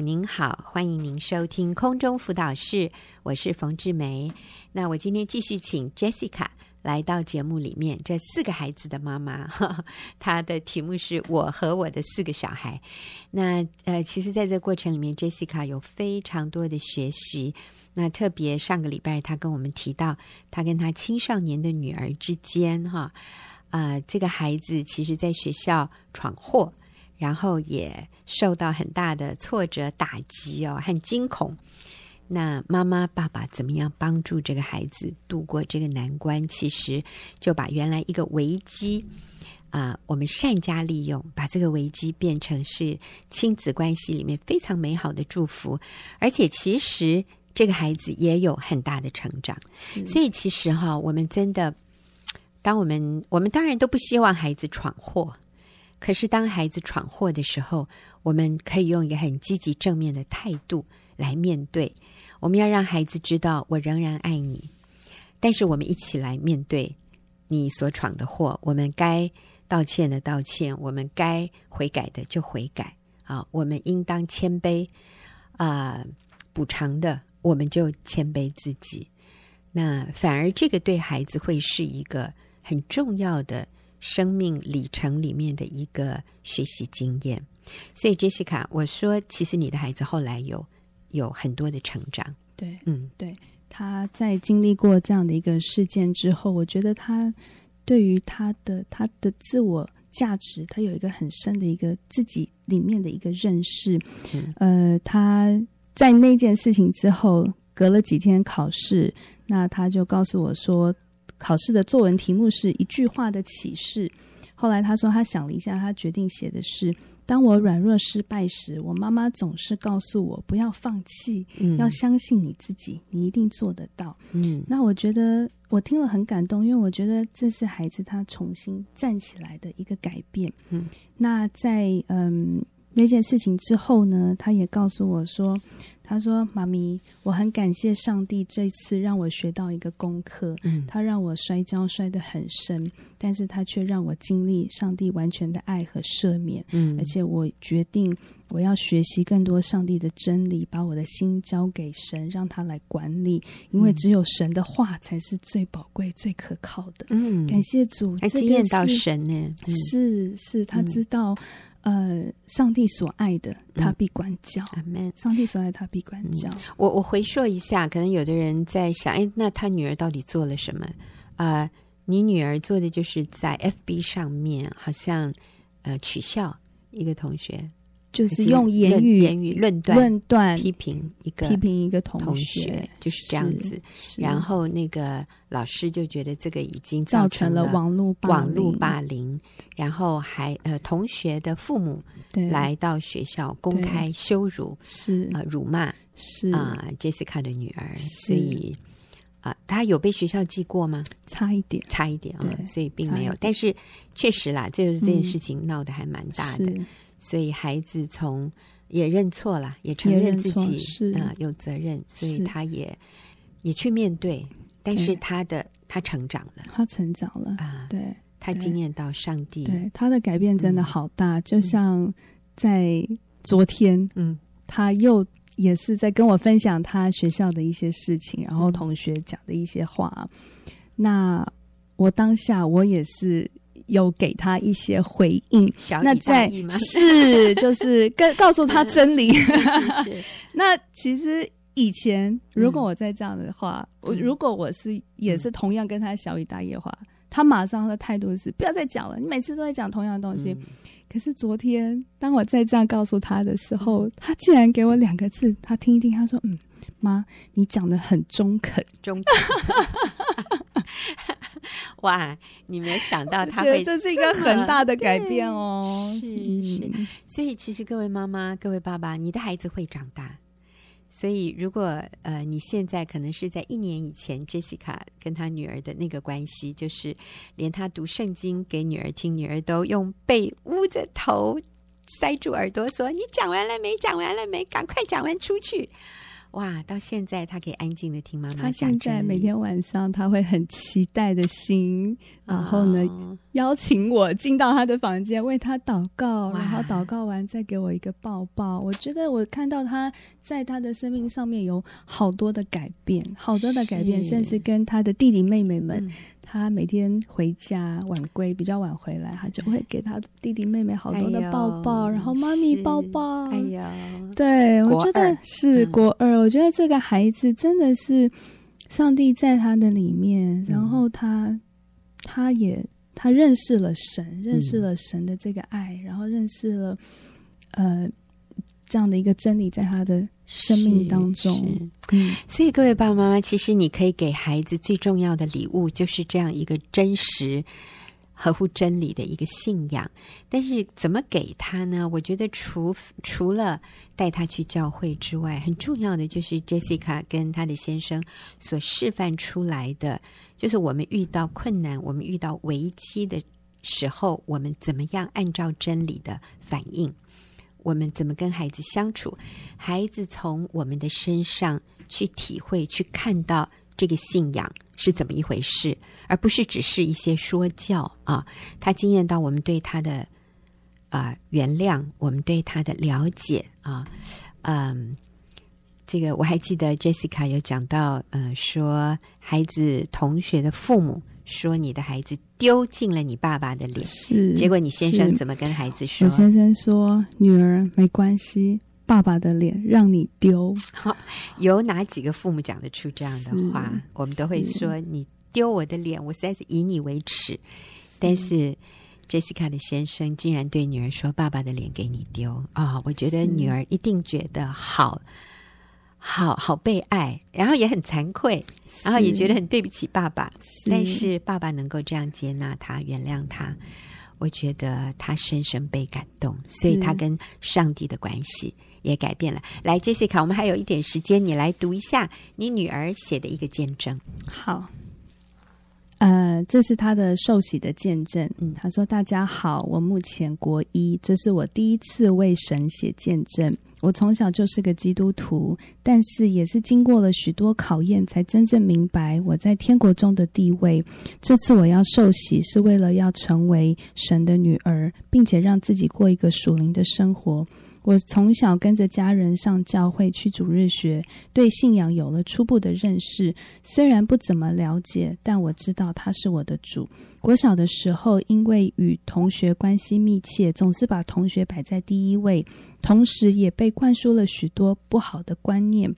您好，欢迎您收听空中辅导室，我是冯志梅。那我今天继续请 Jessica 来到节目里面。这四个孩子的妈妈，呵呵，她的题目是我和我的四个小孩。那呃，其实在这过程里面，Jessica 有非常多的学习。那特别上个礼拜，她跟我们提到，她跟她青少年的女儿之间，哈，啊，这个孩子其实在学校闯祸。然后也受到很大的挫折打击哦，和惊恐。那妈妈、爸爸怎么样帮助这个孩子度过这个难关？其实就把原来一个危机啊、呃，我们善加利用，把这个危机变成是亲子关系里面非常美好的祝福。而且其实这个孩子也有很大的成长。所以其实哈，我们真的，当我们我们当然都不希望孩子闯祸。可是，当孩子闯祸的时候，我们可以用一个很积极正面的态度来面对。我们要让孩子知道，我仍然爱你。但是，我们一起来面对你所闯的祸。我们该道歉的道歉，我们该悔改的就悔改。啊，我们应当谦卑啊，补偿的我们就谦卑自己。那反而这个对孩子会是一个很重要的。生命里程里面的一个学习经验，所以 Jessica，我说，其实你的孩子后来有有很多的成长。对，嗯，对，他在经历过这样的一个事件之后，我觉得他对于他的他的自我价值，他有一个很深的一个自己里面的一个认识。嗯、呃，他在那件事情之后，隔了几天考试，那他就告诉我说。考试的作文题目是一句话的启示。后来他说，他想了一下，他决定写的是：当我软弱失败时，我妈妈总是告诉我不要放弃，嗯、要相信你自己，你一定做得到。嗯，那我觉得我听了很感动，因为我觉得这是孩子他重新站起来的一个改变。嗯，那在嗯那件事情之后呢，他也告诉我说。他说：“妈咪，我很感谢上帝这次让我学到一个功课。嗯，他让我摔跤摔得很深，但是他却让我经历上帝完全的爱和赦免。嗯，而且我决定我要学习更多上帝的真理，把我的心交给神，让他来管理。因为只有神的话才是最宝贵、最可靠的。嗯，感谢主，还经验到神呢？是是，他知道。”呃，上帝所爱的，他必管教。阿门、嗯。上帝所爱，他必管教。嗯、我我回溯一下，可能有的人在想，哎，那他女儿到底做了什么？啊、呃，你女儿做的就是在 FB 上面，好像呃取笑一个同学。就是用言语言语论断论断批评一个批评一个同学，就是这样子。然后那个老师就觉得这个已经造成了网络网络霸凌，然后还呃同学的父母来到学校公开羞辱是。啊辱骂是。啊 Jessica 的女儿，所以啊她有被学校记过吗？差一点，差一点啊，所以并没有。但是确实啦，就是这件事情闹得还蛮大的。所以孩子从也认错了，也承认自己是啊、呃、有责任，所以他也也去面对。但是他的他成长了，他成长了啊！对，他经验到上帝，对他的改变真的好大。嗯、就像在昨天，嗯，他又也是在跟我分享他学校的一些事情，然后同学讲的一些话。嗯、那我当下我也是。有给他一些回应，那在是就是 跟告诉他真理。那其实以前如果我在这样的话，我如果我是也是同样跟他小以大义的话，他马上的态度是不要再讲了，你每次都在讲同样的东西。可是昨天当我再这样告诉他的时候，他竟然给我两个字，他听一听，他说：“嗯，妈，你讲的很中肯，中肯。”哇！你没有想到他会，这是一个很大的改变哦。是是，所以其实各位妈妈、各位爸爸，你的孩子会长大。所以如果呃，你现在可能是在一年以前，Jessica 跟她女儿的那个关系，就是连她读圣经给女儿听，女儿都用被捂着头、塞住耳朵说：“你讲完了没？讲完了没？赶快讲完出去。”哇，到现在他可以安静的听妈妈讲。他现在每天晚上他会很期待的心，哦、然后呢邀请我进到他的房间为他祷告，然后祷告完再给我一个抱抱。我觉得我看到他在他的生命上面有好多的改变，好多的改变，甚至跟他的弟弟妹妹们。嗯他每天回家晚归，比较晚回来，他就会给他弟弟妹妹好多的抱抱，哎、然后妈咪抱抱。哎呀，对，我觉得是国二、嗯。我觉得这个孩子真的是上帝在他的里面，然后他、嗯、他也他认识了神，认识了神的这个爱，嗯、然后认识了呃这样的一个真理，在他的。生命当中，嗯，所以各位爸爸妈妈，其实你可以给孩子最重要的礼物，就是这样一个真实、合乎真理的一个信仰。但是怎么给他呢？我觉得除除了带他去教会之外，很重要的就是 Jessica 跟他的先生所示范出来的，就是我们遇到困难、我们遇到危机的时候，我们怎么样按照真理的反应。我们怎么跟孩子相处？孩子从我们的身上去体会、去看到这个信仰是怎么一回事，而不是只是一些说教啊。他惊艳到我们对他的啊、呃、原谅，我们对他的了解啊，嗯，这个我还记得 Jessica 有讲到，呃，说孩子同学的父母。说你的孩子丢尽了你爸爸的脸，是。结果你先生怎么跟孩子说？我先生说：“女儿没关系，爸爸的脸让你丢。”好，有哪几个父母讲得出这样的话？我们都会说：“你丢我的脸，我实在是以你为耻。是”但是 Jessica 的先生竟然对女儿说：“爸爸的脸给你丢啊！”哦，我觉得女儿一定觉得好。好好被爱，然后也很惭愧，然后也觉得很对不起爸爸。是，但是爸爸能够这样接纳他、原谅他，我觉得他深深被感动，所以他跟上帝的关系也改变了。来，Jessica，我们还有一点时间，你来读一下你女儿写的一个见证。好。呃，这是她的受洗的见证。嗯，她说：“大家好，我目前国一，这是我第一次为神写见证。我从小就是个基督徒，但是也是经过了许多考验，才真正明白我在天国中的地位。这次我要受洗，是为了要成为神的女儿，并且让自己过一个属灵的生活。”我从小跟着家人上教会去主日学，对信仰有了初步的认识。虽然不怎么了解，但我知道他是我的主。国小的时候，因为与同学关系密切，总是把同学摆在第一位，同时也被灌输了许多不好的观念。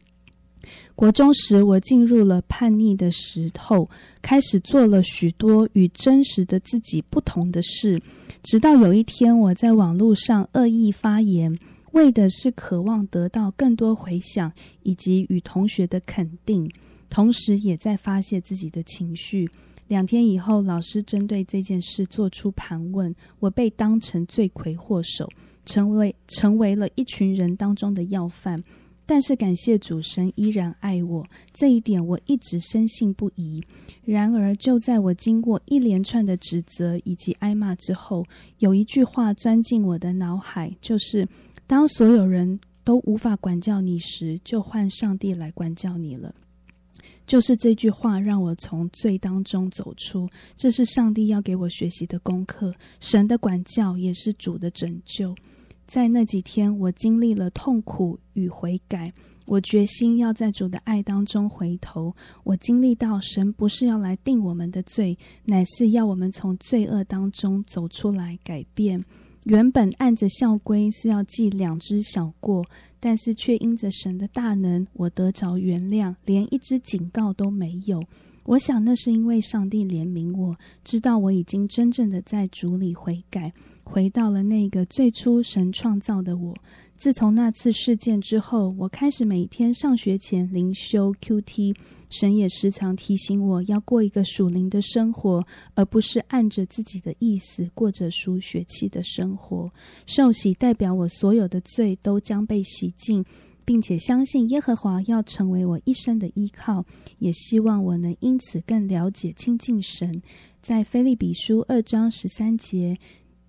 国中时，我进入了叛逆的时候，开始做了许多与真实的自己不同的事。直到有一天，我在网络上恶意发言。为的是渴望得到更多回响，以及与同学的肯定，同时也在发泄自己的情绪。两天以后，老师针对这件事做出盘问，我被当成罪魁祸首，成为成为了一群人当中的要犯。但是感谢主神依然爱我，这一点我一直深信不疑。然而，就在我经过一连串的指责以及挨骂之后，有一句话钻进我的脑海，就是。当所有人都无法管教你时，就换上帝来管教你了。就是这句话让我从罪当中走出，这是上帝要给我学习的功课。神的管教也是主的拯救。在那几天，我经历了痛苦与悔改。我决心要在主的爱当中回头。我经历到神不是要来定我们的罪，乃是要我们从罪恶当中走出来，改变。原本按着校规是要记两支小过，但是却因着神的大能，我得着原谅，连一支警告都没有。我想那是因为上帝怜悯我，知道我已经真正的在主里悔改，回到了那个最初神创造的我。自从那次事件之后，我开始每天上学前灵修 QT。神也时常提醒我要过一个属灵的生活，而不是按着自己的意思过着属血气的生活。受洗代表我所有的罪都将被洗净，并且相信耶和华要成为我一生的依靠，也希望我能因此更了解亲近神。在腓立比书二章十三节，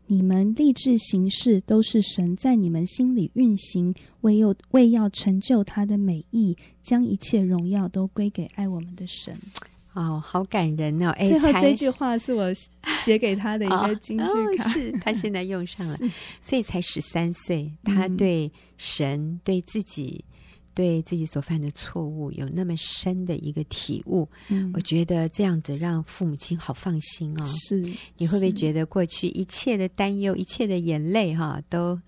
你们立志行事，都是神在你们心里运行，为要为要成就他的美意，将一切荣耀都归给爱我们的神。哦，好感人哦！哎，最后这句话是我写给他的一个金句卡，哦哦、是他现在用上了，所以才十三岁，他对神、对自己、对自己所犯的错误有那么深的一个体悟。嗯，我觉得这样子让父母亲好放心哦。是，你会不会觉得过去一切的担忧、一切的眼泪哈，都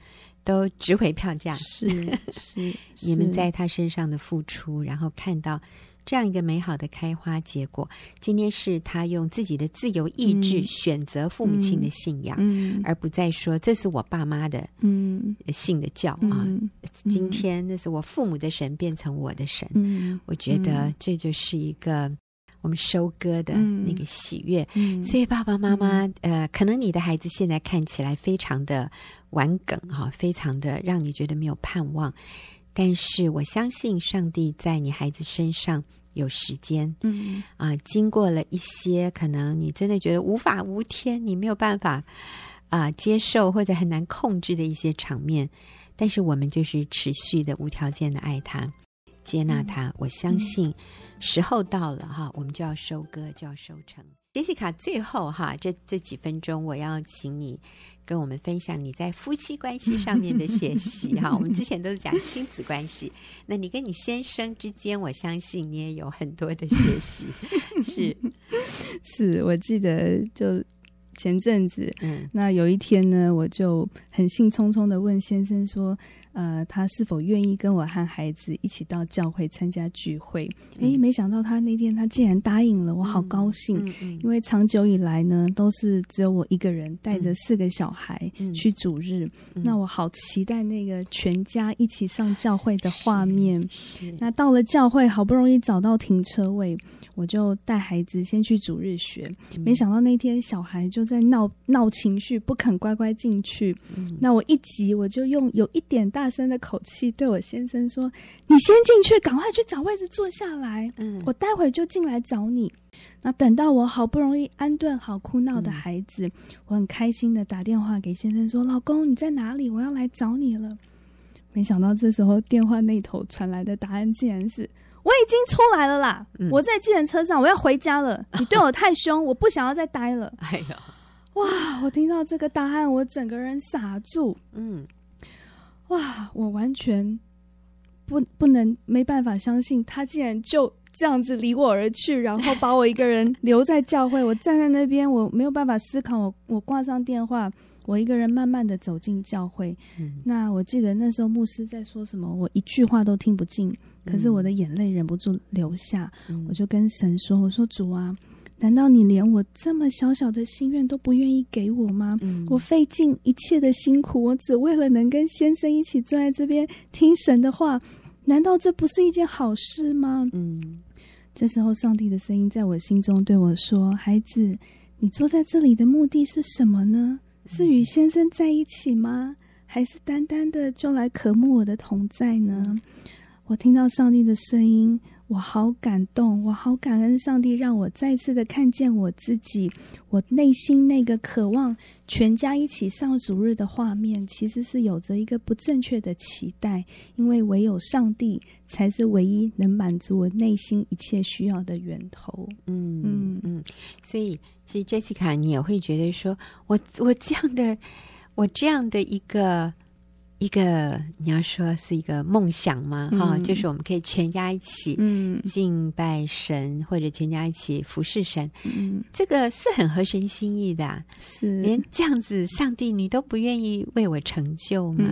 都值回票价？是是，是 你们在他身上的付出，然后看到。这样一个美好的开花结果，今天是他用自己的自由意志选择父母亲的信仰，而不再说这是我爸妈的嗯。信的教、嗯、啊。嗯、今天那是我父母的神变成我的神，嗯、我觉得这就是一个我们收割的那个喜悦。嗯、所以爸爸妈妈，呃，可能你的孩子现在看起来非常的顽梗哈，非常的让你觉得没有盼望。但是我相信上帝在你孩子身上有时间，嗯啊，经过了一些可能你真的觉得无法无天，你没有办法啊接受或者很难控制的一些场面，但是我们就是持续的无条件的爱他，接纳他。嗯、我相信时候到了哈，我们就要收割，就要收成。杰西卡，最后哈，这这几分钟，我要请你跟我们分享你在夫妻关系上面的学习哈。我们之前都是讲亲子关系，那你跟你先生之间，我相信你也有很多的学习。是，是我记得就前阵子，嗯，那有一天呢，我就很兴冲冲的问先生说。呃，他是否愿意跟我和孩子一起到教会参加聚会？哎、嗯，没想到他那天他竟然答应了，我好高兴。嗯嗯嗯、因为长久以来呢，都是只有我一个人带着四个小孩去主日，嗯、那我好期待那个全家一起上教会的画面。那到了教会，好不容易找到停车位，我就带孩子先去主日学。嗯、没想到那天小孩就在闹闹情绪，不肯乖乖进去。嗯、那我一急，我就用有一点大。大声的口气对我先生说：“你先进去，赶快去找位置坐下来。嗯，我待会就进来找你。那等到我好不容易安顿好哭闹的孩子，嗯、我很开心的打电话给先生说：‘老公，你在哪里？我要来找你了。’没想到这时候电话那头传来的答案竟然是：‘我已经出来了啦，嗯、我在计程车上，我要回家了。你对我太凶，我不想要再待了。’哎呦，哇！我听到这个答案，我整个人傻住。嗯。”哇！我完全不不能没办法相信，他竟然就这样子离我而去，然后把我一个人留在教会。我站在那边，我没有办法思考。我我挂上电话，我一个人慢慢的走进教会。嗯、那我记得那时候牧师在说什么，我一句话都听不进，可是我的眼泪忍不住流下。嗯、我就跟神说：“我说主啊。”难道你连我这么小小的心愿都不愿意给我吗？嗯、我费尽一切的辛苦，我只为了能跟先生一起坐在这边听神的话，难道这不是一件好事吗？嗯，这时候上帝的声音在我心中对我说：“孩子，你坐在这里的目的是什么呢？是与先生在一起吗？还是单单的就来渴慕我的同在呢？”我听到上帝的声音。我好感动，我好感恩上帝让我再次的看见我自己，我内心那个渴望全家一起上主日的画面，其实是有着一个不正确的期待，因为唯有上帝才是唯一能满足我内心一切需要的源头。嗯嗯嗯，所以其实 Jessica，你也会觉得说我我这样的我这样的一个。一个你要说是一个梦想吗？哈、嗯，就是我们可以全家一起敬拜神，嗯、或者全家一起服侍神。嗯，这个是很合神心意的。是，连这样子，上帝你都不愿意为我成就吗？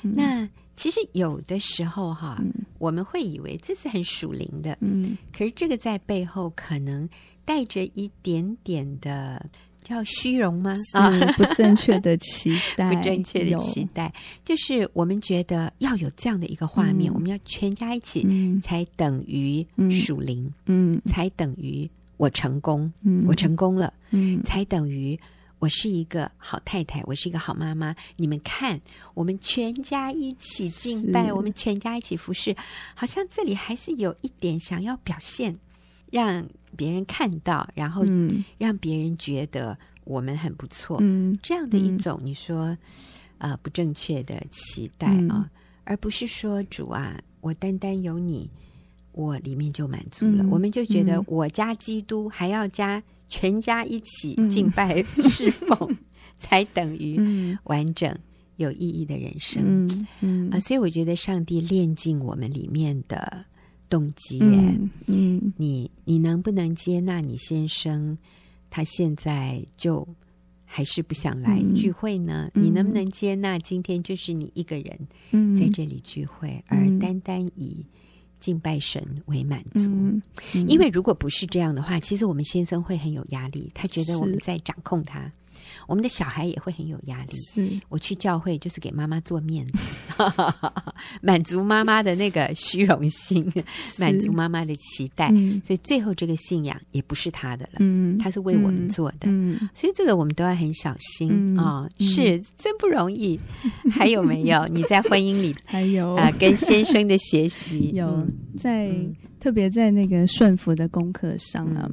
那其实有的时候哈，嗯、我们会以为这是很属灵的。嗯，可是这个在背后可能带着一点点的。叫虚荣吗？啊，不正确的期待，不正确的期待，就是我们觉得要有这样的一个画面，嗯、我们要全家一起，嗯、才等于属灵，嗯，才等于我成功，嗯，我成功了，嗯，才等于我是一个好太太，我是一个好妈妈。你们看，我们全家一起敬拜，我们全家一起服侍，好像这里还是有一点想要表现，让。别人看到，然后让别人觉得我们很不错，嗯，这样的一种你说啊、呃、不正确的期待啊、哦，而不是说主啊，我单单有你，我里面就满足了，我们就觉得我加基督还要加全家一起敬拜侍奉，才等于完整有意义的人生，嗯。嗯。啊，所以我觉得上帝炼进我们里面的。动机，嗯，嗯，你你能不能接纳你先生？他现在就还是不想来聚会呢？嗯、你能不能接纳今天就是你一个人在这里聚会，嗯、而单单以敬拜神为满足？嗯嗯、因为如果不是这样的话，其实我们先生会很有压力，他觉得我们在掌控他。我们的小孩也会很有压力。是我去教会就是给妈妈做面子，满足妈妈的那个虚荣心，满足妈妈的期待。嗯、所以最后这个信仰也不是他的了，嗯，他是为我们做的。嗯，所以这个我们都要很小心啊、嗯哦。是真不容易。还有没有你在婚姻里还有啊、呃，跟先生的学习有在、嗯、特别在那个顺服的功课上啊。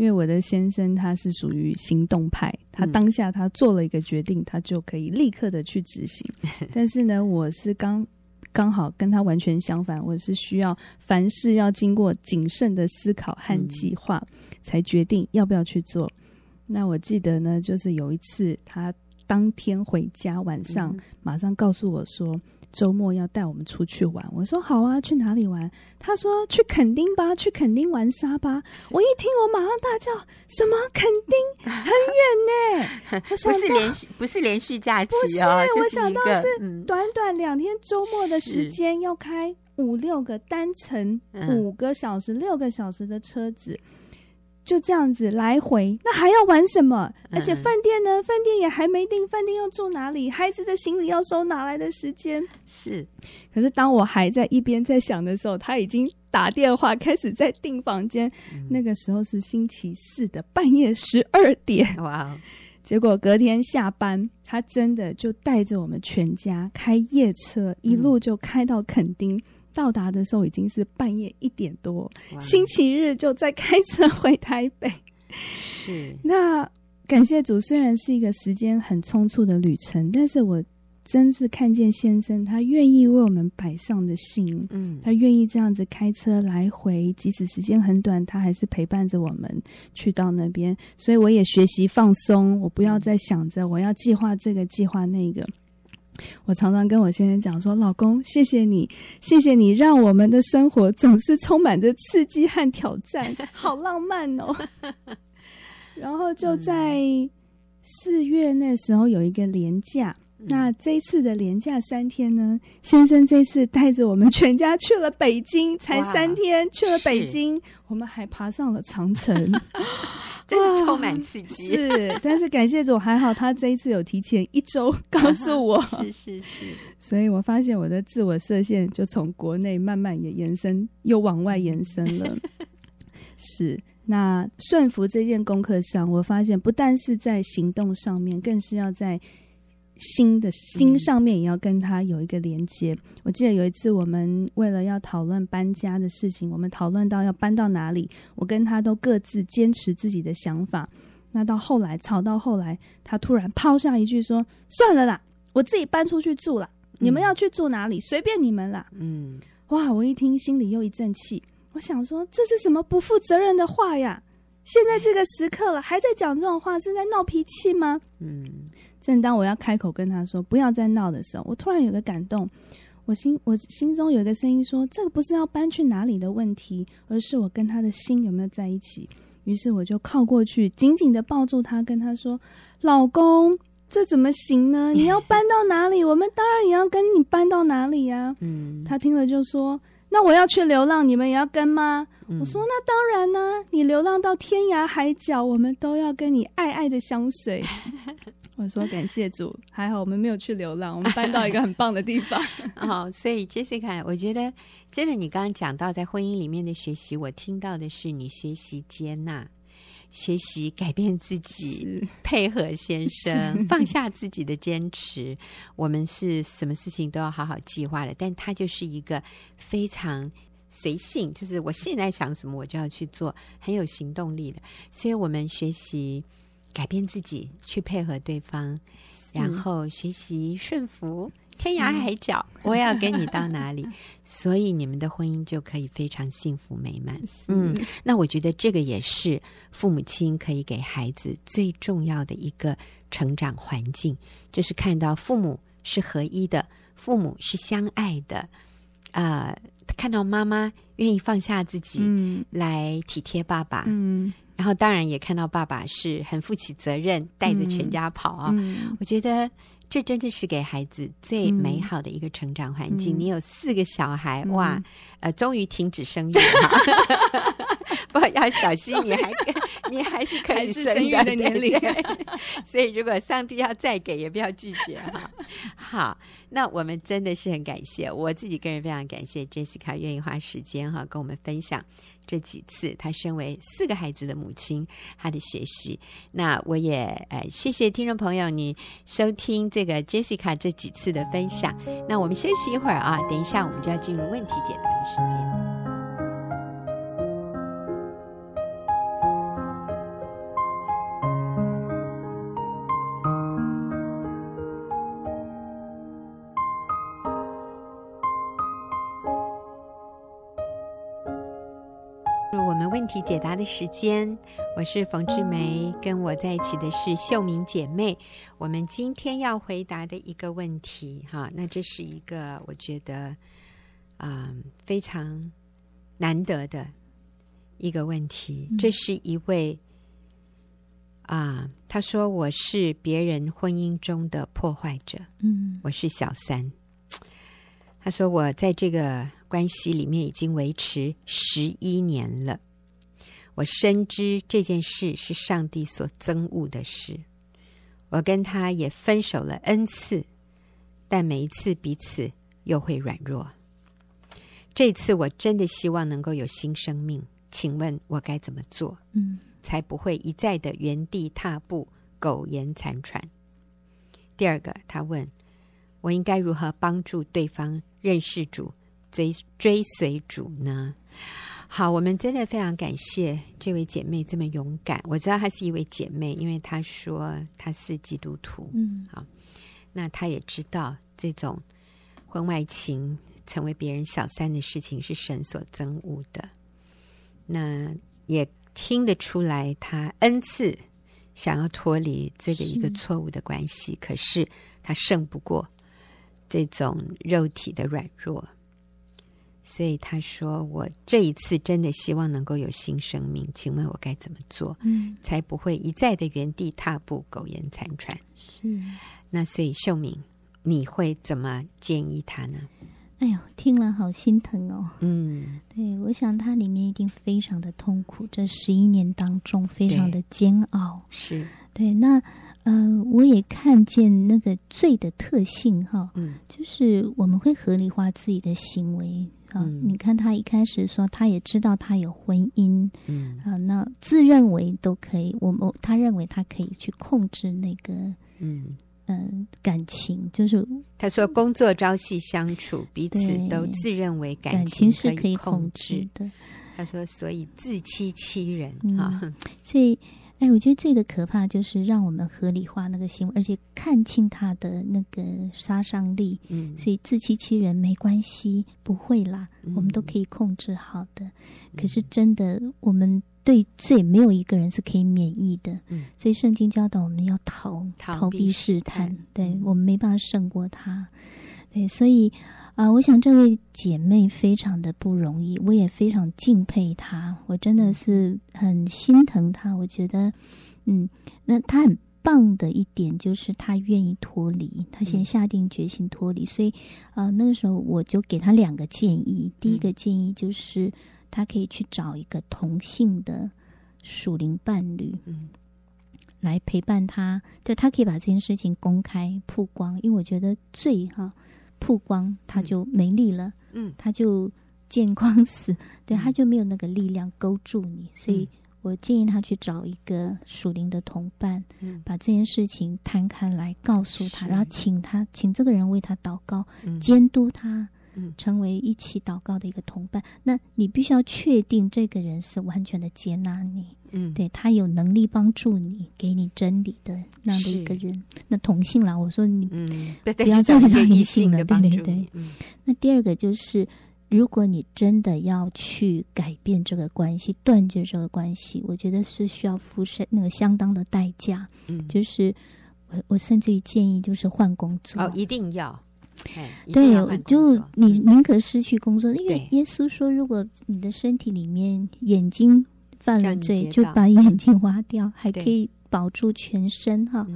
嗯因为我的先生他是属于行动派，他当下他做了一个决定，他就可以立刻的去执行。但是呢，我是刚刚好跟他完全相反，我是需要凡事要经过谨慎的思考和计划，才决定要不要去做。那我记得呢，就是有一次他当天回家晚上，马上告诉我说。周末要带我们出去玩，我说好啊，去哪里玩？他说去垦丁吧，去垦丁玩沙吧。我一听，我马上大叫：什么垦丁？很远呢！我想不是连续，不是连续假期哦，不是，我想到是短短两天周末的时间，要开五六个单程，五个小时、六个小时的车子。就这样子来回，那还要玩什么？而且饭店呢？饭店也还没订，饭店要住哪里？孩子的行李要收，哪来的时间？是。可是当我还在一边在想的时候，他已经打电话开始在订房间。嗯、那个时候是星期四的半夜十二点。哇！结果隔天下班，他真的就带着我们全家开夜车，一路就开到垦丁。嗯到达的时候已经是半夜一点多，星期日就在开车回台北。是，那感谢主，虽然是一个时间很匆促的旅程，但是我真是看见先生他愿意为我们摆上的心，嗯，他愿意这样子开车来回，即使时间很短，他还是陪伴着我们去到那边。所以我也学习放松，我不要再想着我要计划这个计划那个。我常常跟我先生讲说：“老公，谢谢你，谢谢你，让我们的生活总是充满着刺激和挑战，好浪漫哦。”然后就在四月那时候有一个连假。那这一次的连假三天呢，先生这次带着我们全家去了北京，才三天去了北京，我们还爬上了长城，真是充满刺激。是，但是感谢主，还好他这一次有提前一周 告诉我，是是是，所以我发现我的自我设限就从国内慢慢也延伸，又往外延伸了。是，那顺服这件功课上，我发现不但是在行动上面，更是要在。心的心上面也要跟他有一个连接。我记得有一次，我们为了要讨论搬家的事情，我们讨论到要搬到哪里，我跟他都各自坚持自己的想法。那到后来吵到后来，他突然抛下一句说：“算了啦，我自己搬出去住了。你们要去住哪里，随便你们啦。”嗯，哇！我一听心里又一阵气，我想说这是什么不负责任的话呀？现在这个时刻了，还在讲这种话，是在闹脾气吗？嗯。正当我要开口跟他说不要再闹的时候，我突然有个感动，我心我心中有一个声音说：这个不是要搬去哪里的问题，而是我跟他的心有没有在一起。于是我就靠过去，紧紧的抱住他，跟他说：“老公，这怎么行呢？你要搬到哪里，我们当然也要跟你搬到哪里呀。”嗯，他听了就说：“那我要去流浪，你们也要跟吗？”嗯，我说：“那当然呢，你流浪到天涯海角，我们都要跟你爱爱的相随。” 我说感谢主，还好我们没有去流浪，我们搬到一个很棒的地方。好，所以 Jessica，我觉得真的，你刚刚讲到在婚姻里面的学习，我听到的是你学习接纳，学习改变自己，配合先生，放下自己的坚持。我们是什么事情都要好好计划的，但他就是一个非常随性，就是我现在想什么我就要去做，很有行动力的。所以我们学习。改变自己，去配合对方，然后学习顺服。天涯海角，我要跟你到哪里？所以你们的婚姻就可以非常幸福美满。嗯，那我觉得这个也是父母亲可以给孩子最重要的一个成长环境，就是看到父母是合一的，父母是相爱的。啊、呃，看到妈妈愿意放下自己，嗯，来体贴爸爸，嗯，然后当然也看到爸爸是很负起责任，带着全家跑啊。嗯，我觉得。这真的是给孩子最美好的一个成长环境。嗯、你有四个小孩，嗯、哇，呃，终于停止生育了，不要小心，你还你还是可以生育的年龄。所以，如果上帝要再给，也不要拒绝哈。好，那我们真的是很感谢，我自己个人非常感谢 Jessica 愿意花时间哈跟我们分享。这几次，她身为四个孩子的母亲，她的学习，那我也呃谢谢听众朋友你收听这个 Jessica 这几次的分享。那我们休息一会儿啊，等一下我们就要进入问题解答的时间。题解答的时间，我是冯志梅，跟我在一起的是秀敏姐妹。我们今天要回答的一个问题，哈，那这是一个我觉得啊、呃、非常难得的一个问题。这是一位啊、呃，他说我是别人婚姻中的破坏者，嗯，我是小三。他说我在这个关系里面已经维持十一年了。我深知这件事是上帝所憎恶的事，我跟他也分手了 N 次，但每一次彼此又会软弱。这次我真的希望能够有新生命，请问我该怎么做？嗯，才不会一再的原地踏步、苟延残喘。第二个，他问我应该如何帮助对方认识主、追追随主呢？好，我们真的非常感谢这位姐妹这么勇敢。我知道她是一位姐妹，因为她说她是基督徒。嗯，好，那她也知道这种婚外情成为别人小三的事情是神所憎恶的。那也听得出来，她 N 次想要脱离这个一个错误的关系，是可是她胜不过这种肉体的软弱。所以他说：“我这一次真的希望能够有新生命，请问我该怎么做，嗯，才不会一再的原地踏步、苟延残喘？”是。那所以秀敏，你会怎么建议他呢？哎呦，听了好心疼哦。嗯，对，我想他里面一定非常的痛苦，这十一年当中非常的煎熬。是。对，那。呃，我也看见那个罪的特性哈，嗯，就是我们会合理化自己的行为啊。嗯，你看他一开始说，他也知道他有婚姻，嗯啊，那自认为都可以，我们他认为他可以去控制那个，嗯嗯，呃，感情，就是他说工作朝夕相处，彼此都自认为感情是可以控制的。他说，所以自欺欺人啊，嗯，所以。哎，我觉得最的可怕就是让我们合理化那个行为，而且看清他的那个杀伤力。嗯，所以自欺欺人没关系，不会啦，嗯、我们都可以控制好的。嗯、可是真的，我们对罪没有一个人是可以免疫的。嗯，所以圣经教导我们要逃逃避试探，对，我们没办法胜过他。对，所以。啊、呃，我想这位姐妹非常的不容易，我也非常敬佩她，我真的是很心疼她。我觉得，嗯，那她很棒的一点就是她愿意脱离，她先下定决心脱离。所以，啊、呃，那个时候我就给她两个建议。第一个建议就是，她可以去找一个同性的属灵伴侣，嗯，来陪伴她，就她可以把这件事情公开曝光，因为我觉得最哈。曝光，他就没力了，嗯，他就见光死，对，他就没有那个力量勾住你，所以我建议他去找一个属灵的同伴，嗯，把这件事情摊开来告诉他，然后请他，请这个人为他祷告，监督他，嗯，成为一起祷告的一个同伴。那你必须要确定这个人是完全的接纳你，嗯，对他有能力帮助你，给你真理的那样的一个人。那同性啦，我说你，嗯，不要再讲异性了，对对对。嗯，那第二个就是。如果你真的要去改变这个关系，断绝这个关系，我觉得是需要付上那个相当的代价。嗯，就是我我甚至于建议就是换工作哦，一定要。对，就你宁可失去工作，因为耶稣说，如果你的身体里面眼睛犯了罪，就把眼睛挖掉，还可以保住全身哈。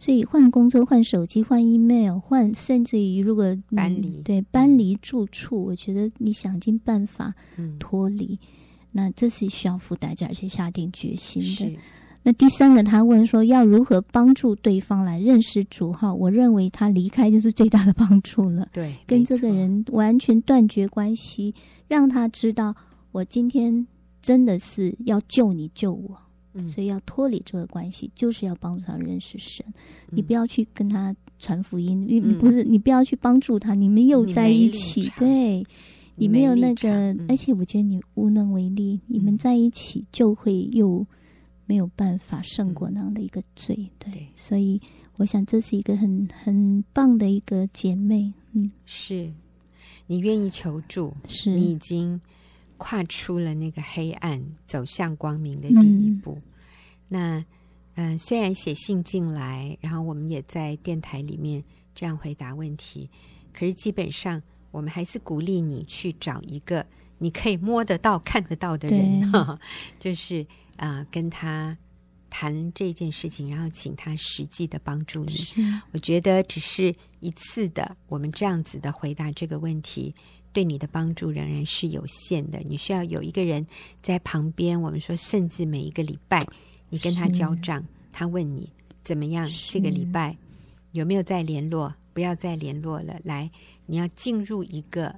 所以换工作、换手机、换 email、换，甚至于如果搬离，对搬离住处，嗯，我觉得你想尽办法脱离，嗯，那这是需要付代价，而且下定决心的。那第三个，他问说要如何帮助对方来认识主？哈，我认为他离开就是最大的帮助了。对，跟这个人完全断绝关系，让他知道我今天真的是要救你，救我。所以要脱离这个关系，就是要帮助他认识神。你不要去跟他传福音，你不是你不要去帮助他，你们又在一起，对，你没有那个，而且我觉得你无能为力。你们在一起就会又没有办法胜过那样的一个罪，对。所以我想这是一个很很棒的一个姐妹，嗯，是你愿意求助，是你已经。跨出了那个黑暗，走向光明的第一步。嗯、那，嗯、呃，虽然写信进来，然后我们也在电台里面这样回答问题，可是基本上我们还是鼓励你去找一个你可以摸得到、看得到的人，呵呵 就是啊、呃，跟他谈这件事情，然后请他实际的帮助你。我觉得只是一次的，我们这样子的回答这个问题。对你的帮助仍然是有限的，你需要有一个人在旁边。我们说，甚至每一个礼拜，你跟他交账，他问你怎么样，这个礼拜有没有再联络？不要再联络了。来，你要进入一个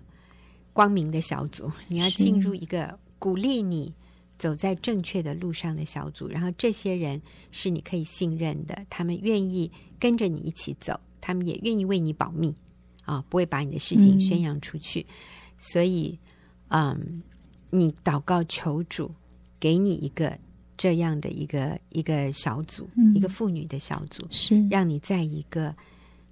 光明的小组，你要进入一个鼓励你走在正确的路上的小组。然后，这些人是你可以信任的，他们愿意跟着你一起走，他们也愿意为你保密。啊，不会把你的事情宣扬出去，嗯、所以，嗯，你祷告求主给你一个这样的一个一个小组，嗯、一个妇女的小组，是让你在一个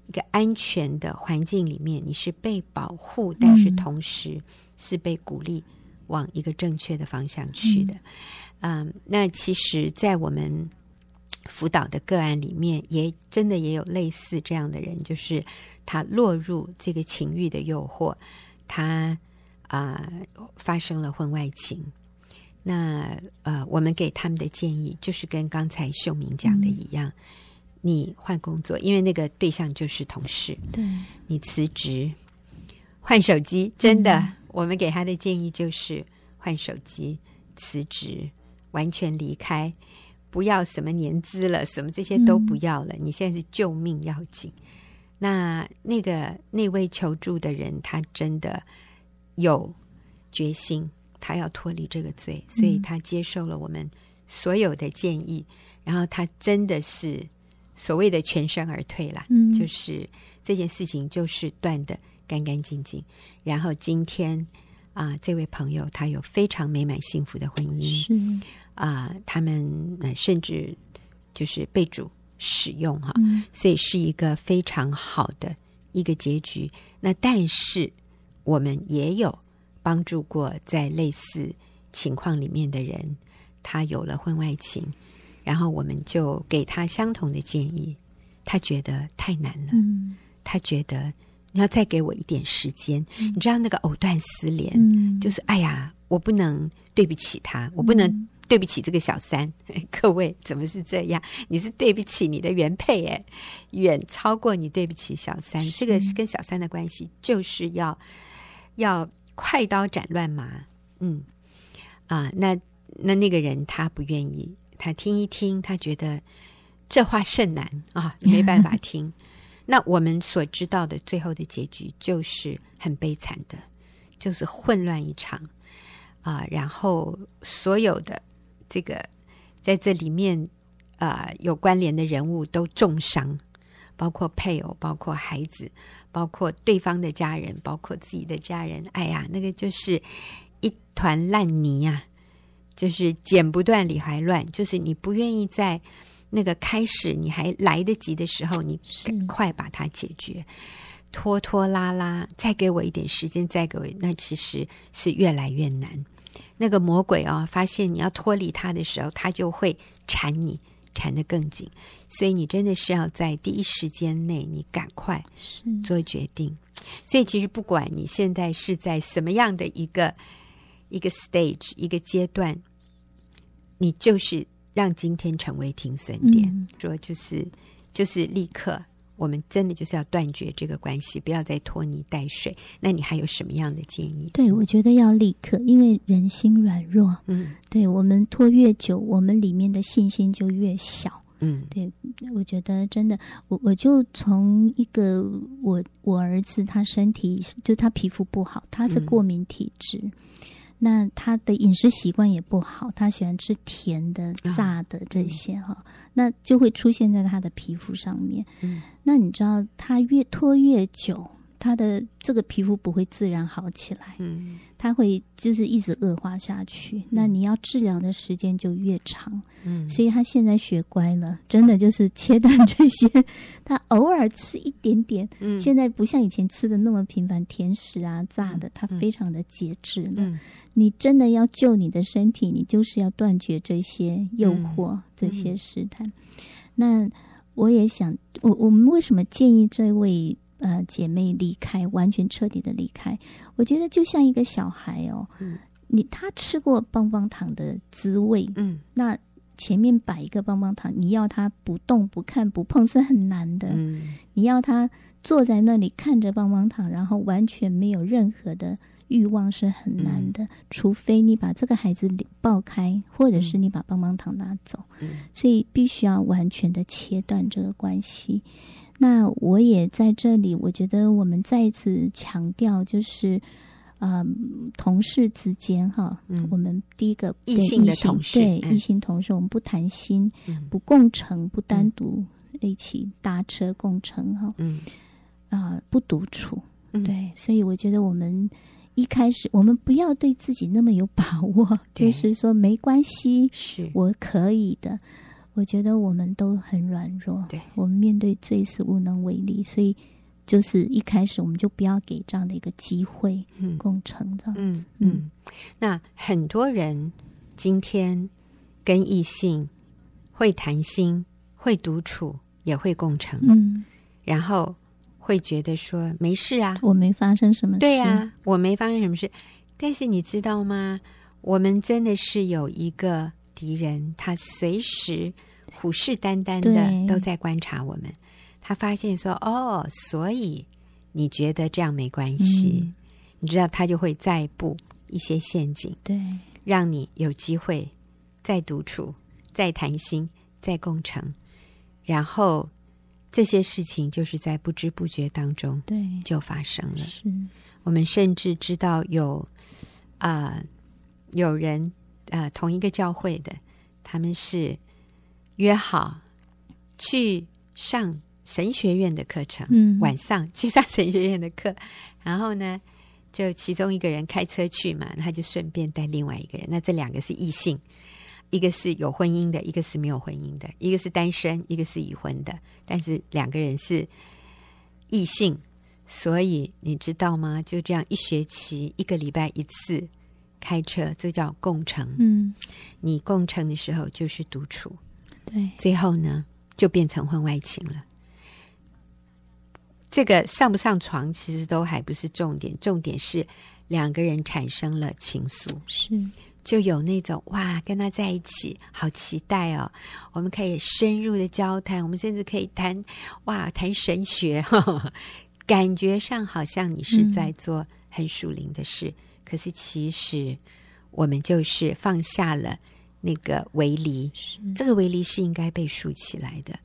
一个安全的环境里面，你是被保护，但是同时是被鼓励往一个正确的方向去的。嗯，嗯，那其实，在我们辅导的个案里面，也真的也有类似这样的人，就是。他落入这个情欲的诱惑，他啊、呃、发生了婚外情。那呃，我们给他们的建议就是跟刚才秀明讲的一样，嗯、你换工作，因为那个对象就是同事。对，你辞职，换手机。真的，嗯、我们给他的建议就是换手机、辞职，完全离开，不要什么年资了，什么这些都不要了。嗯、你现在是救命要紧。那那个那位求助的人，他真的有决心，他要脱离这个罪，所以他接受了我们所有的建议，嗯、然后他真的是所谓的全身而退啦，嗯、就是这件事情就是断的干干净净。然后今天啊、呃，这位朋友他有非常美满幸福的婚姻，是啊、呃，他们、呃、甚至就是被主。使用哈，所以是一个非常好的一个结局。那但是我们也有帮助过在类似情况里面的人，他有了婚外情，然后我们就给他相同的建议。他觉得太难了，嗯、他觉得你要再给我一点时间。嗯、你知道那个藕断丝连，嗯、就是哎呀，我不能对不起他，我不能。对不起，这个小三，各位怎么是这样？你是对不起你的原配，哎，远超过你对不起小三。这个是跟小三的关系，就是要要快刀斩乱麻。嗯，啊，那那那个人他不愿意，他听一听，他觉得这话甚难啊，没办法听。那我们所知道的最后的结局就是很悲惨的，就是混乱一场啊，然后所有的。这个在这里面，呃，有关联的人物都重伤，包括配偶，包括孩子，包括对方的家人，包括自己的家人。哎呀，那个就是一团烂泥呀、啊，就是剪不断理还乱。就是你不愿意在那个开始你还来得及的时候，你赶快把它解决。拖拖拉拉，再给我一点时间，再给我，那其实是越来越难。那个魔鬼啊、哦，发现你要脱离他的时候，他就会缠你，缠得更紧。所以你真的是要在第一时间内，你赶快做决定。所以其实不管你现在是在什么样的一个一个 stage 一个阶段，你就是让今天成为停损点，嗯、说就是就是立刻。我们真的就是要断绝这个关系，不要再拖泥带水。那你还有什么样的建议？对，我觉得要立刻，因为人心软弱。嗯，对，我们拖越久，我们里面的信心就越小。嗯，对，我觉得真的，我我就从一个我我儿子他身体就他皮肤不好，他是过敏体质。嗯那他的饮食习惯也不好，他喜欢吃甜的、炸的这些哈，嗯、那就会出现在他的皮肤上面。嗯、那你知道，他越拖越久。他的这个皮肤不会自然好起来，嗯，他会就是一直恶化下去。嗯、那你要治疗的时间就越长，嗯，所以他现在学乖了，真的就是切断这些。他偶尔吃一点点，嗯，现在不像以前吃的那么频繁，甜食啊、炸的，他非常的节制了。嗯、你真的要救你的身体，你就是要断绝这些诱惑、嗯、这些试探。嗯、那我也想，我我们为什么建议这位？呃，姐妹离开，完全彻底的离开。我觉得就像一个小孩哦，嗯，你他吃过棒棒糖的滋味，嗯，那前面摆一个棒棒糖，你要他不动、不看、不碰是很难的，嗯，你要他坐在那里看着棒棒糖，然后完全没有任何的欲望是很难的，嗯，除非你把这个孩子抱开，或者是你把棒棒糖拿走，嗯，所以必须要完全的切断这个关系。那我也在这里，我觉得我们再一次强调，就是，呃，同事之间哈，嗯，我们第一个异性的同事，对异性同事，我们不谈心，嗯，不共乘，不单独一起搭车共乘哈，嗯，啊，不独处，对，所以我觉得我们一开始，我们不要对自己那么有把握，就是说没关系，是。我可以的。我觉得我们都很软弱，对，我们面对罪是无能为力，所以就是一开始我们就不要给这样的一个机会，嗯，共成这样子，嗯，嗯。那很多人今天跟异性会谈心、会独处、也会共成，嗯，然后会觉得说没事啊，我没发生什么事，对啊，我没发生什么事。但是你知道吗？我们真的是有一个。敌人他随时虎视眈眈的都在观察我们，他发现说：“哦，所以你觉得这样没关系？嗯、你知道他就会再布一些陷阱，对，让你有机会再独处、再谈心、再共成，然后这些事情就是在不知不觉当中，对，就发生了。是我们甚至知道有啊、呃，有人。”呃，同一个教会的，他们是约好去上神学院的课程，嗯，晚上 去上神学院的课，然后呢，就其中一个人开车去嘛，他就顺便带另外一个人。那这两个是异性，一个是有婚姻的，一个是没有婚姻的，一个是单身，一个是已婚的，但是两个人是异性，所以你知道吗？就这样一学期一个礼拜一次。开车，这叫共乘。嗯，你共乘的时候就是独处，对，最后呢就变成婚外情了。这个上不上床其实都还不是重点，重点是两个人产生了情愫，是。就有那种哇，跟他在一起好期待哦，我们可以深入的交谈，我们甚至可以谈哇谈神学呵呵，感觉上好像你是在做很属灵的事。嗯可是，其实我们就是放下了那个围篱，这个围篱是应该被竖起来的。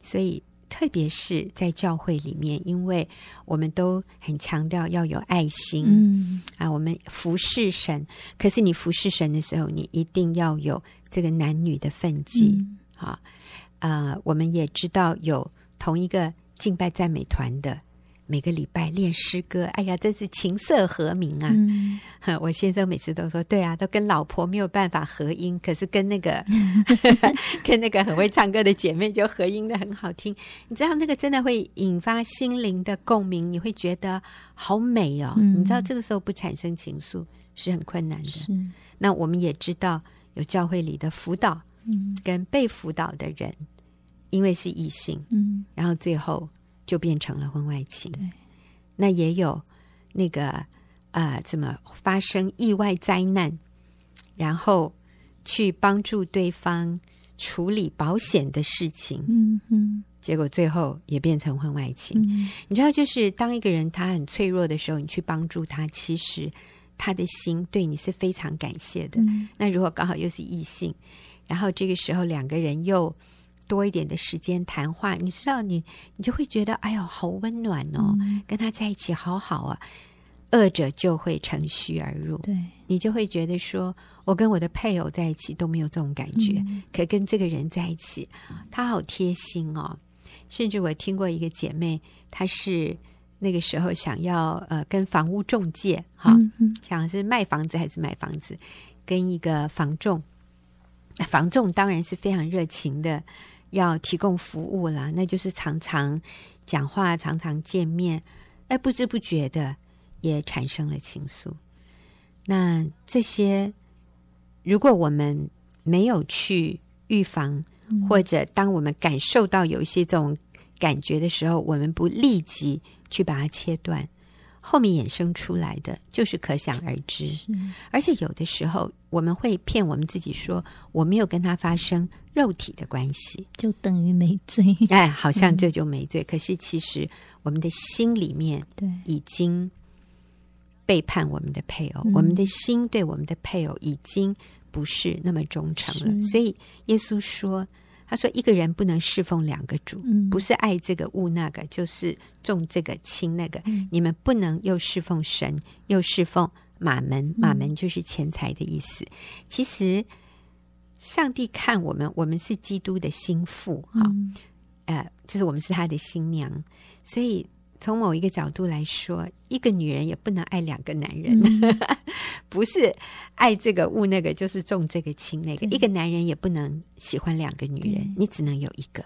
所以，特别是在教会里面，因为我们都很强调要有爱心，嗯啊，我们服侍神。可是，你服侍神的时候，你一定要有这个男女的分际，啊、嗯、啊！我们也知道有同一个敬拜赞美团的。每个礼拜练诗歌，哎呀，真是琴瑟和鸣啊！嗯、我先生每次都说：“对啊，都跟老婆没有办法合音，可是跟那个 跟那个很会唱歌的姐妹就合音的很好听。你知道那个真的会引发心灵的共鸣，你会觉得好美哦。嗯、你知道这个时候不产生情愫是很困难的。那我们也知道有教会里的辅导，嗯，跟被辅导的人，因为是异性，嗯，然后最后。就变成了婚外情。对，那也有那个啊、呃，怎么发生意外灾难，然后去帮助对方处理保险的事情。嗯嗯，结果最后也变成婚外情。嗯、你知道，就是当一个人他很脆弱的时候，你去帮助他，其实他的心对你是非常感谢的。嗯、那如果刚好又是异性，然后这个时候两个人又。多一点的时间谈话，你知道你，你你就会觉得，哎呦，好温暖哦，嗯、跟他在一起好好啊。恶者就会乘虚而入，对，你就会觉得说，我跟我的配偶在一起都没有这种感觉，嗯、可跟这个人在一起，他好贴心哦。甚至我听过一个姐妹，她是那个时候想要呃跟房屋中介哈，想是卖房子还是买房子，跟一个房仲，房仲当然是非常热情的。要提供服务啦，那就是常常讲话，常常见面，哎，不知不觉的也产生了情愫。那这些，如果我们没有去预防，嗯、或者当我们感受到有一些这种感觉的时候，我们不立即去把它切断。后面衍生出来的就是可想而知，而且有的时候我们会骗我们自己说我没有跟他发生肉体的关系，就等于没罪。哎，好像这就没罪。嗯、可是其实我们的心里面对已经背叛我们的配偶，嗯、我们的心对我们的配偶已经不是那么忠诚了。所以耶稣说。他说：“一个人不能侍奉两个主，嗯、不是爱这个恶那个，就是重这个轻那个。嗯、你们不能又侍奉神，又侍奉马门。马门就是钱财的意思。嗯、其实，上帝看我们，我们是基督的心腹，哈、嗯，呃，就是我们是他的新娘，所以。”从某一个角度来说，一个女人也不能爱两个男人，嗯、不是爱这个误那个，就是重这个轻那个。一个男人也不能喜欢两个女人，你只能有一个。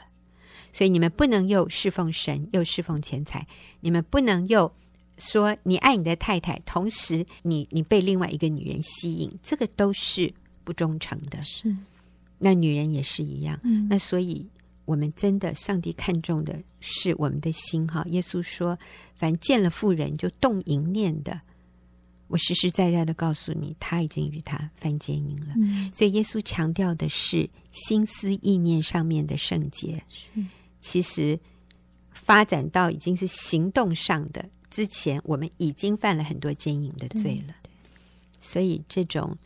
所以你们不能又侍奉神又侍奉钱财，你们不能又说你爱你的太太，同时你你被另外一个女人吸引，这个都是不忠诚的。是，那女人也是一样。嗯、那所以。我们真的，上帝看重的是我们的心哈。耶稣说：“凡见了妇人就动淫念的，我实实在在的告诉你，他已经与他犯奸淫了。嗯”所以耶稣强调的是心思意念上面的圣洁。是，其实发展到已经是行动上的之前，我们已经犯了很多奸淫的罪了。所以这种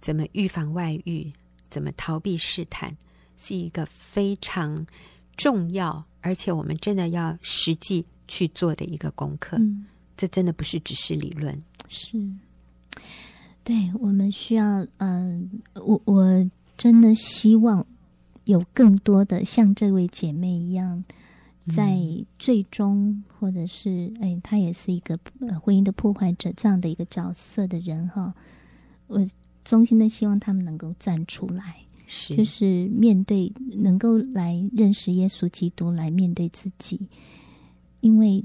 怎么预防外遇，怎么逃避试探。是一个非常重要，而且我们真的要实际去做的一个功课。嗯，这真的不是只是理论。是，对，我们需要。嗯、呃，我我真的希望有更多的像这位姐妹一样，在最终或者是哎，她也是一个婚姻的破坏者这样的一个角色的人哈。我衷心的希望他们能够站出来。是就是面对能够来认识耶稣基督，来面对自己，因为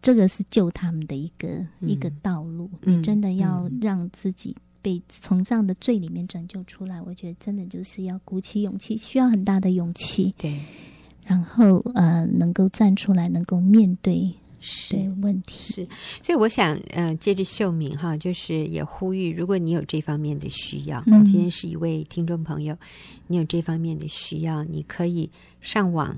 这个是救他们的一个、嗯、一个道路。你真的要让自己被从这样的罪里面拯救出来，嗯、我觉得真的就是要鼓起勇气，需要很大的勇气。对，然后呃，能够站出来，能够面对。是。问题。是，所以我想，呃，接着秀敏哈，就是也呼吁，如果你有这方面的需要，嗯、今天是一位听众朋友，你有这方面的需要，你可以上网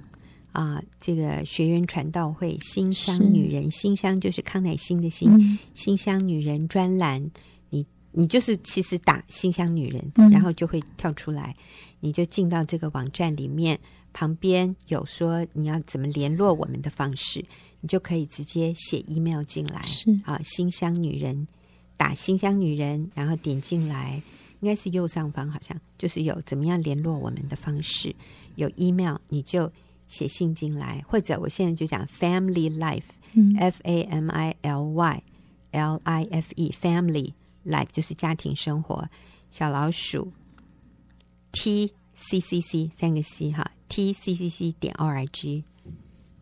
啊、呃，这个学员传道会新乡女人，新乡就是康乃馨的馨，嗯、馨香女人专栏，你你就是其实打新乡女人，嗯、然后就会跳出来，你就进到这个网站里面，旁边有说你要怎么联络我们的方式。你就可以直接写 email 进来，是啊，新乡女人打新乡女人，然后点进来，应该是右上方好像就是有怎么样联络我们的方式，有 email 你就写信进来，或者我现在就讲 Family Life，F、嗯、A M I L Y L I F E，Family Life 就是家庭生活。小老鼠 T C C C 三个 C 哈，T C C C 点 O R G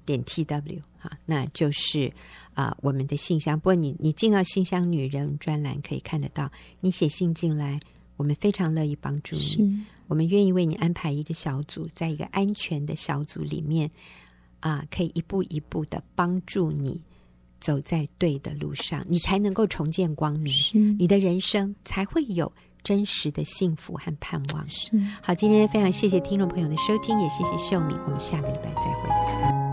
点 T W 哈，那就是啊、呃、我们的信箱。不过你你进到信箱女人专栏可以看得到，你写信进来，我们非常乐意帮助你。我们愿意为你安排一个小组，在一个安全的小组里面，啊，可以一步一步的帮助你走在对的路上，你才能够重见光明，你的人生才会有真实的幸福和盼望。是。好，今天非常谢谢听众朋友的收听，也谢谢秀敏，我们下个礼拜再会。